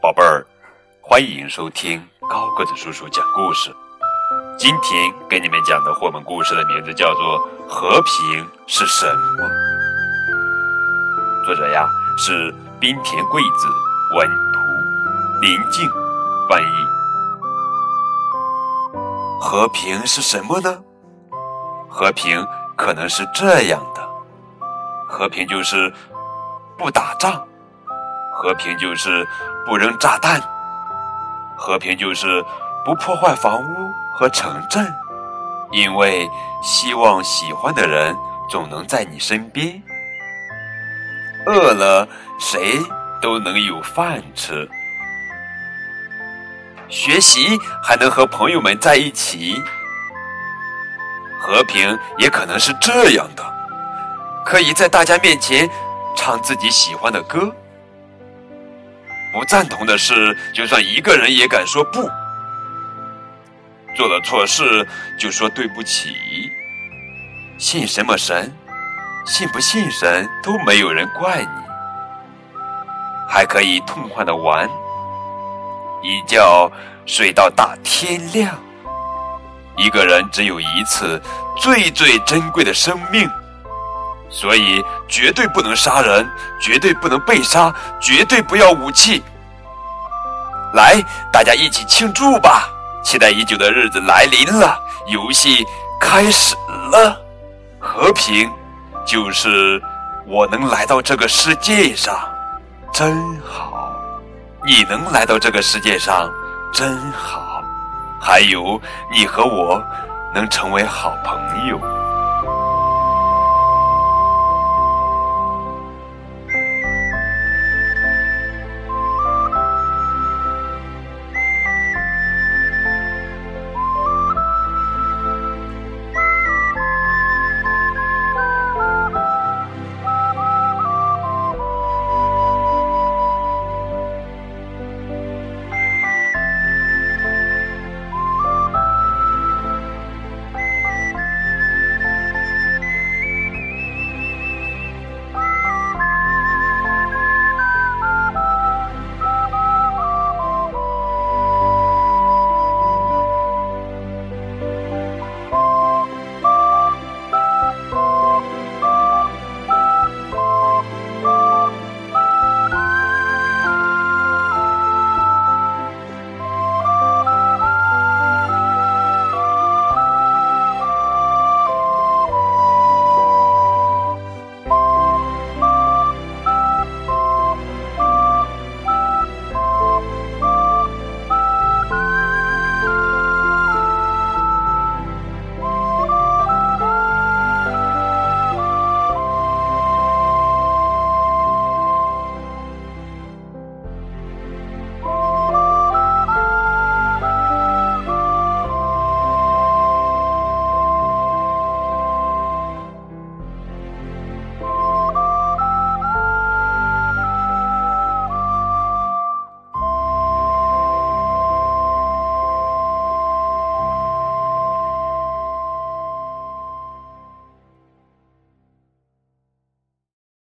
宝贝儿，欢迎收听高个子叔叔讲故事。今天给你们讲的绘本故事的名字叫做《和平是什么》，作者呀是滨田贵子，文图，林静翻译。和平是什么呢？和平可能是这样的：和平就是不打仗。和平就是不扔炸弹，和平就是不破坏房屋和城镇，因为希望喜欢的人总能在你身边。饿了，谁都能有饭吃。学习还能和朋友们在一起。和平也可能是这样的，可以在大家面前唱自己喜欢的歌。不赞同的事，就算一个人也敢说不；做了错事，就说对不起。信什么神，信不信神都没有人怪你。还可以痛快的玩，一觉睡到大天亮。一个人只有一次最最珍贵的生命。所以，绝对不能杀人，绝对不能被杀，绝对不要武器。来，大家一起庆祝吧！期待已久的日子来临了，游戏开始了。和平，就是我能来到这个世界上，真好。你能来到这个世界上，真好。还有，你和我能成为好朋友。